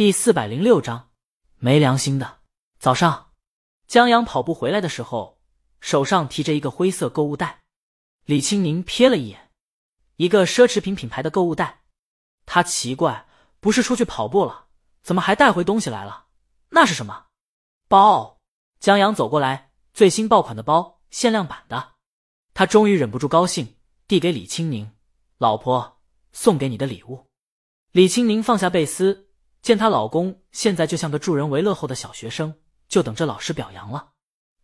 第四百零六章，没良心的。早上，江阳跑步回来的时候，手上提着一个灰色购物袋。李青宁瞥了一眼，一个奢侈品品牌的购物袋。他奇怪，不是出去跑步了，怎么还带回东西来了？那是什么？包。江阳走过来，最新爆款的包，限量版的。他终于忍不住高兴，递给李青宁：“老婆，送给你的礼物。”李青宁放下贝斯。见她老公现在就像个助人为乐后的小学生，就等着老师表扬了。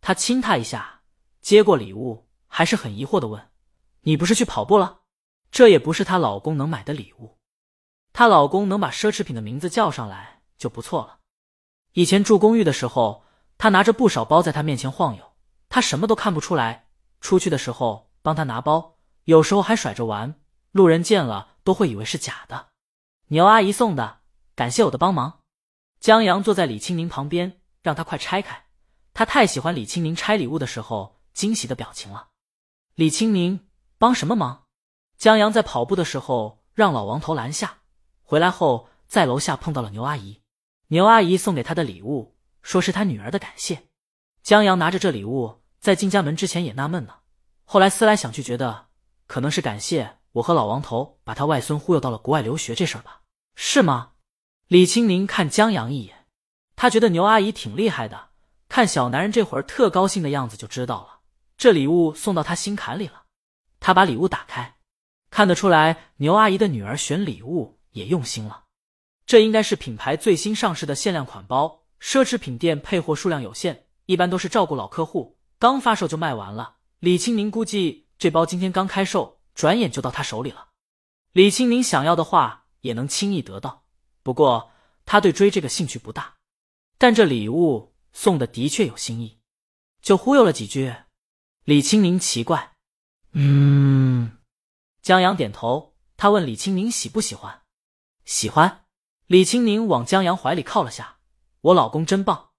她亲他一下，接过礼物，还是很疑惑的问：“你不是去跑步了？这也不是她老公能买的礼物。她老公能把奢侈品的名字叫上来就不错了。以前住公寓的时候，他拿着不少包在她面前晃悠，她什么都看不出来。出去的时候帮他拿包，有时候还甩着玩，路人见了都会以为是假的。牛阿姨送的。”感谢我的帮忙，江阳坐在李青宁旁边，让他快拆开。他太喜欢李青宁拆礼物的时候惊喜的表情了。李青宁帮什么忙？江阳在跑步的时候让老王头拦下，回来后在楼下碰到了牛阿姨。牛阿姨送给他的礼物，说是他女儿的感谢。江阳拿着这礼物在进家门之前也纳闷呢，后来思来想去，觉得可能是感谢我和老王头把他外孙忽悠到了国外留学这事儿吧？是吗？李青宁看江阳一眼，他觉得牛阿姨挺厉害的。看小男人这会儿特高兴的样子，就知道了这礼物送到他心坎里了。他把礼物打开，看得出来牛阿姨的女儿选礼物也用心了。这应该是品牌最新上市的限量款包，奢侈品店配货数量有限，一般都是照顾老客户，刚发售就卖完了。李青宁估计这包今天刚开售，转眼就到他手里了。李青宁想要的话也能轻易得到。不过他对追这个兴趣不大，但这礼物送的的确有新意，就忽悠了几句。李青宁奇怪，嗯，江阳点头。他问李青宁喜不喜欢？喜欢。李青宁往江阳怀里靠了下。我老公真棒，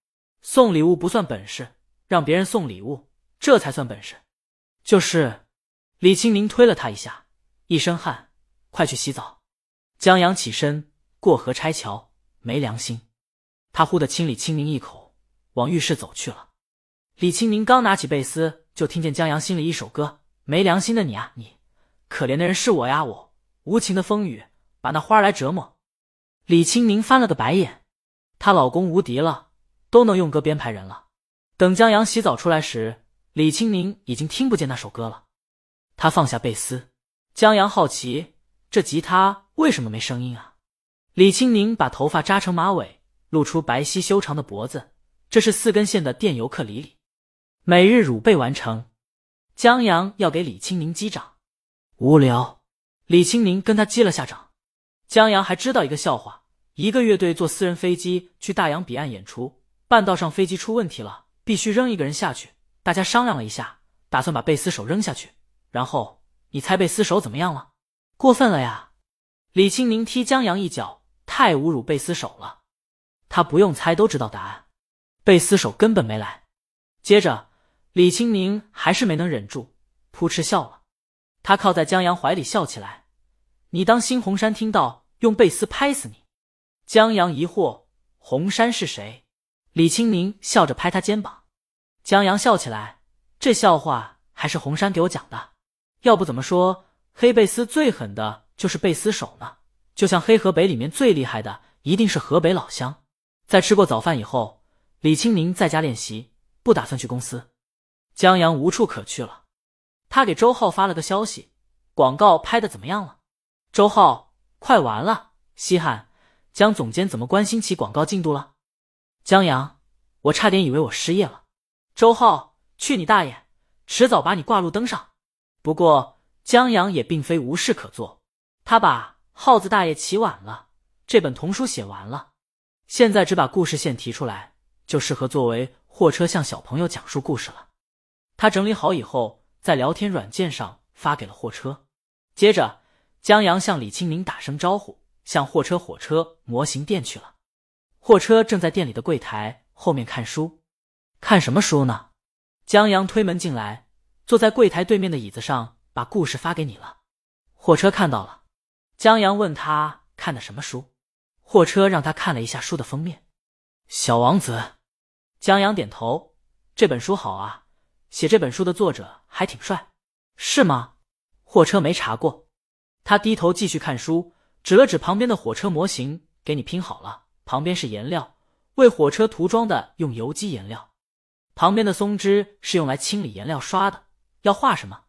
送礼物不算本事，让别人送礼物这才算本事。就是。李青宁推了他一下，一身汗，快去洗澡。江阳起身。过河拆桥，没良心！他呼的亲李青宁一口，往浴室走去了。李青宁刚拿起贝斯，就听见江阳心里一首歌：“没良心的你啊，你可怜的人是我呀，我无情的风雨把那花来折磨。”李青宁翻了个白眼，她老公无敌了，都能用歌编排人了。等江阳洗澡出来时，李青宁已经听不见那首歌了。他放下贝斯，江阳好奇：这吉他为什么没声音啊？李青宁把头发扎成马尾，露出白皙修长的脖子。这是四根线的电尤克里里。每日乳背完成。江阳要给李青宁击掌，无聊。李青宁跟他击了下掌。江阳还知道一个笑话：一个乐队坐私人飞机去大洋彼岸演出，半道上飞机出问题了，必须扔一个人下去。大家商量了一下，打算把贝斯手扔下去。然后你猜贝斯手怎么样了？过分了呀！李青宁踢江阳一脚。太侮辱贝斯手了，他不用猜都知道答案。贝斯手根本没来。接着，李青宁还是没能忍住，扑哧笑了。他靠在江阳怀里笑起来。你当新红山听到用贝斯拍死你？江阳疑惑：红山是谁？李青宁笑着拍他肩膀。江阳笑起来，这笑话还是红山给我讲的。要不怎么说黑贝斯最狠的就是贝斯手呢？就像黑河北里面最厉害的一定是河北老乡。在吃过早饭以后，李青宁在家练习，不打算去公司。江阳无处可去了，他给周浩发了个消息：“广告拍的怎么样了？”周浩：“快完了。”稀罕，江总监怎么关心起广告进度了？江阳：“我差点以为我失业了。”周浩：“去你大爷！迟早把你挂路灯上。”不过江阳也并非无事可做，他把。耗子大爷起晚了，这本童书写完了，现在只把故事线提出来，就适合作为货车向小朋友讲述故事了。他整理好以后，在聊天软件上发给了货车。接着，江阳向李青明打声招呼，向货车火车模型店去了。货车正在店里的柜台后面看书，看什么书呢？江阳推门进来，坐在柜台对面的椅子上，把故事发给你了。货车看到了。江阳问他看的什么书，货车让他看了一下书的封面，《小王子》。江阳点头，这本书好啊，写这本书的作者还挺帅，是吗？货车没查过，他低头继续看书，指了指旁边的火车模型，给你拼好了。旁边是颜料，为火车涂装的，用油基颜料。旁边的松枝是用来清理颜料刷的。要画什么，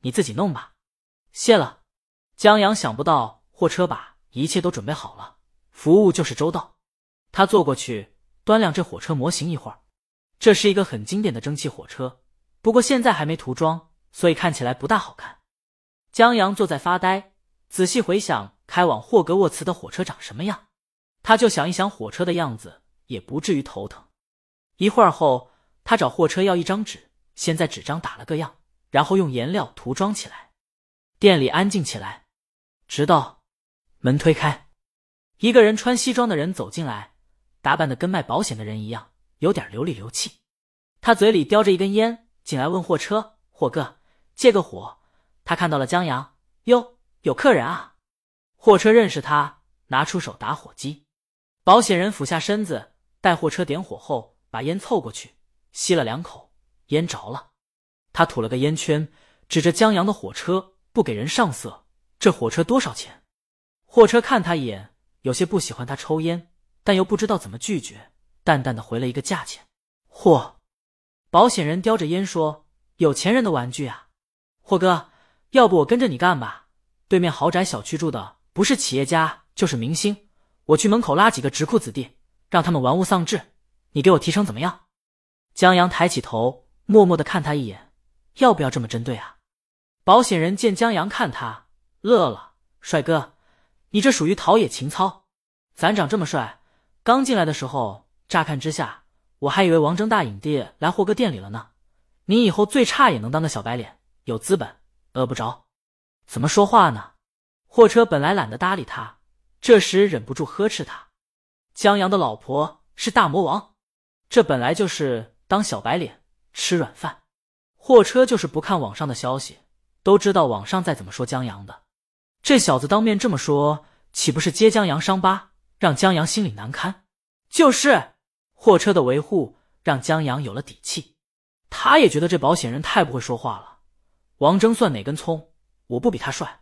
你自己弄吧。谢了。江阳想不到货车把一切都准备好了。服务就是周到，他坐过去端量这火车模型一会儿。这是一个很经典的蒸汽火车，不过现在还没涂装，所以看起来不大好看。江阳坐在发呆，仔细回想开往霍格沃茨的火车长什么样，他就想一想火车的样子，也不至于头疼。一会儿后，他找货车要一张纸，先在纸张打了个样，然后用颜料涂装起来。店里安静起来，直到门推开。一个人穿西装的人走进来，打扮的跟卖保险的人一样，有点流里流气。他嘴里叼着一根烟，进来问货车：“货哥，借个火。”他看到了江阳，哟，有客人啊！货车认识他，拿出手打火机。保险人俯下身子，待货车点火后，把烟凑过去，吸了两口，烟着了。他吐了个烟圈，指着江阳的火车，不给人上色。这火车多少钱？货车看他一眼。有些不喜欢他抽烟，但又不知道怎么拒绝，淡淡的回了一个价钱。嚯！保险人叼着烟说：“有钱人的玩具啊，霍哥，要不我跟着你干吧？对面豪宅小区住的不是企业家就是明星，我去门口拉几个直裤子弟，让他们玩物丧志，你给我提成怎么样？”江阳抬起头，默默的看他一眼，要不要这么针对啊？保险人见江阳看他，乐了：“帅哥。”你这属于陶冶情操，咱长这么帅，刚进来的时候，乍看之下，我还以为王峥大影帝来霍哥店里了呢。你以后最差也能当个小白脸，有资本，饿不着。怎么说话呢？货车本来懒得搭理他，这时忍不住呵斥他：“江阳的老婆是大魔王，这本来就是当小白脸吃软饭。”货车就是不看网上的消息，都知道网上再怎么说江阳的。这小子当面这么说，岂不是揭江阳伤疤，让江阳心里难堪？就是货车的维护让江阳有了底气，他也觉得这保险人太不会说话了。王峥算哪根葱？我不比他帅，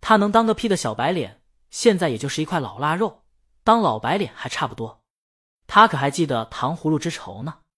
他能当个屁的小白脸，现在也就是一块老腊肉，当老白脸还差不多。他可还记得糖葫芦之仇呢。